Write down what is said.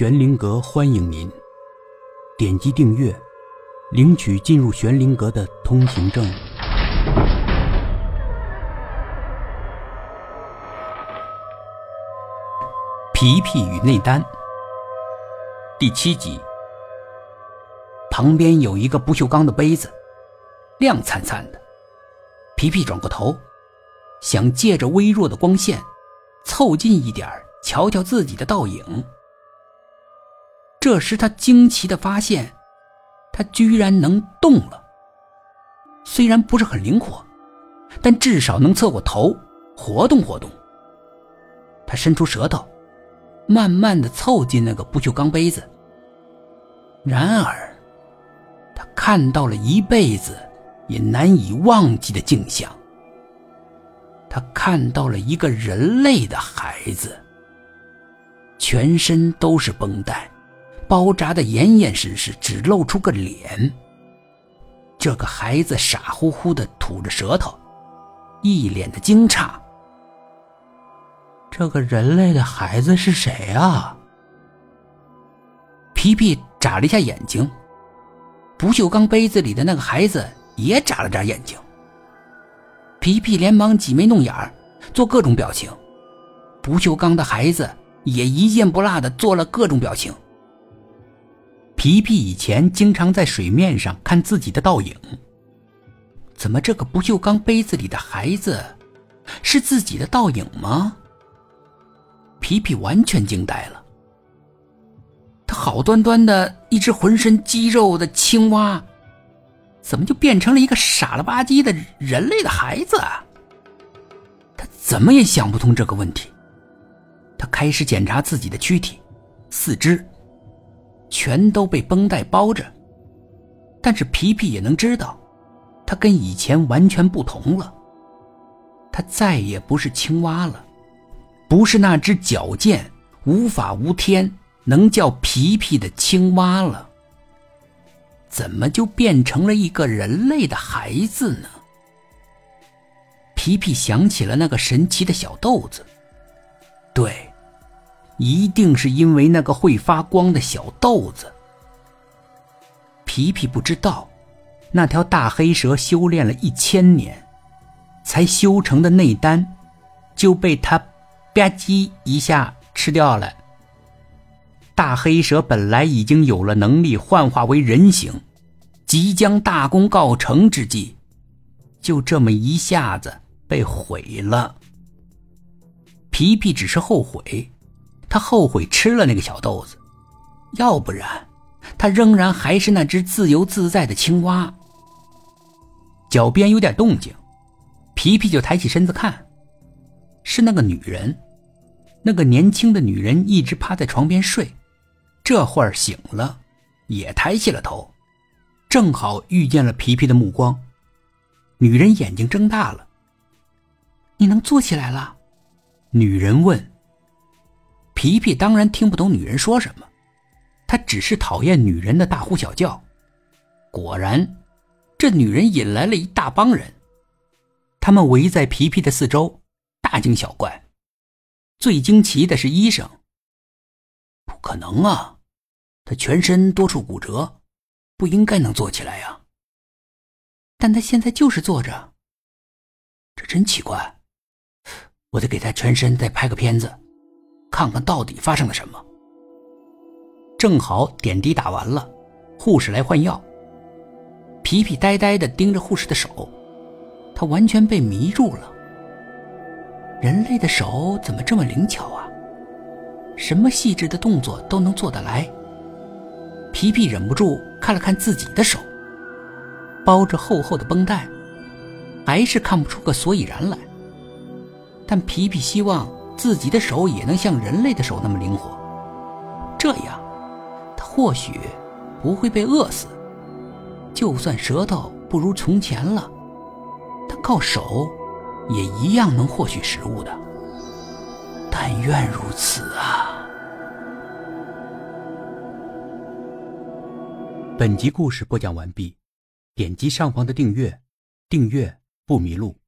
玄灵阁欢迎您，点击订阅，领取进入玄灵阁的通行证。皮皮与内丹，第七集。旁边有一个不锈钢的杯子，亮灿灿的。皮皮转过头，想借着微弱的光线，凑近一点瞧瞧自己的倒影。这时，他惊奇的发现，他居然能动了。虽然不是很灵活，但至少能侧过头，活动活动。他伸出舌头，慢慢的凑近那个不锈钢杯子。然而，他看到了一辈子也难以忘记的景象。他看到了一个人类的孩子，全身都是绷带。包扎的严严实实，只露出个脸。这个孩子傻乎乎的吐着舌头，一脸的惊诧。这个人类的孩子是谁啊？皮皮眨了一下眼睛，不锈钢杯子里的那个孩子也眨了眨眼睛。皮皮连忙挤眉弄眼儿，做各种表情。不锈钢的孩子也一件不落的做了各种表情。皮皮以前经常在水面上看自己的倒影，怎么这个不锈钢杯子里的孩子是自己的倒影吗？皮皮完全惊呆了。他好端端的一只浑身肌肉的青蛙，怎么就变成了一个傻了吧唧的人类的孩子？他怎么也想不通这个问题。他开始检查自己的躯体、四肢。全都被绷带包着，但是皮皮也能知道，他跟以前完全不同了。他再也不是青蛙了，不是那只矫健、无法无天、能叫皮皮的青蛙了。怎么就变成了一个人类的孩子呢？皮皮想起了那个神奇的小豆子，对。一定是因为那个会发光的小豆子。皮皮不知道，那条大黑蛇修炼了一千年，才修成的内丹，就被他吧唧一下吃掉了。大黑蛇本来已经有了能力幻化为人形，即将大功告成之际，就这么一下子被毁了。皮皮只是后悔。他后悔吃了那个小豆子，要不然，他仍然还是那只自由自在的青蛙。脚边有点动静，皮皮就抬起身子看，是那个女人，那个年轻的女人一直趴在床边睡，这会儿醒了，也抬起了头，正好遇见了皮皮的目光。女人眼睛睁大了：“你能坐起来了？”女人问。皮皮当然听不懂女人说什么，他只是讨厌女人的大呼小叫。果然，这女人引来了一大帮人，他们围在皮皮的四周，大惊小怪。最惊奇的是医生。不可能啊，他全身多处骨折，不应该能坐起来呀。但他现在就是坐着，这真奇怪。我得给他全身再拍个片子。看看到底发生了什么。正好点滴打完了，护士来换药。皮皮呆呆地盯着护士的手，他完全被迷住了。人类的手怎么这么灵巧啊？什么细致的动作都能做得来。皮皮忍不住看了看自己的手，包着厚厚的绷带，还是看不出个所以然来。但皮皮希望。自己的手也能像人类的手那么灵活，这样，他或许不会被饿死。就算舌头不如从前了，他靠手也一样能获取食物的。但愿如此啊！本集故事播讲完毕，点击上方的订阅，订阅不迷路。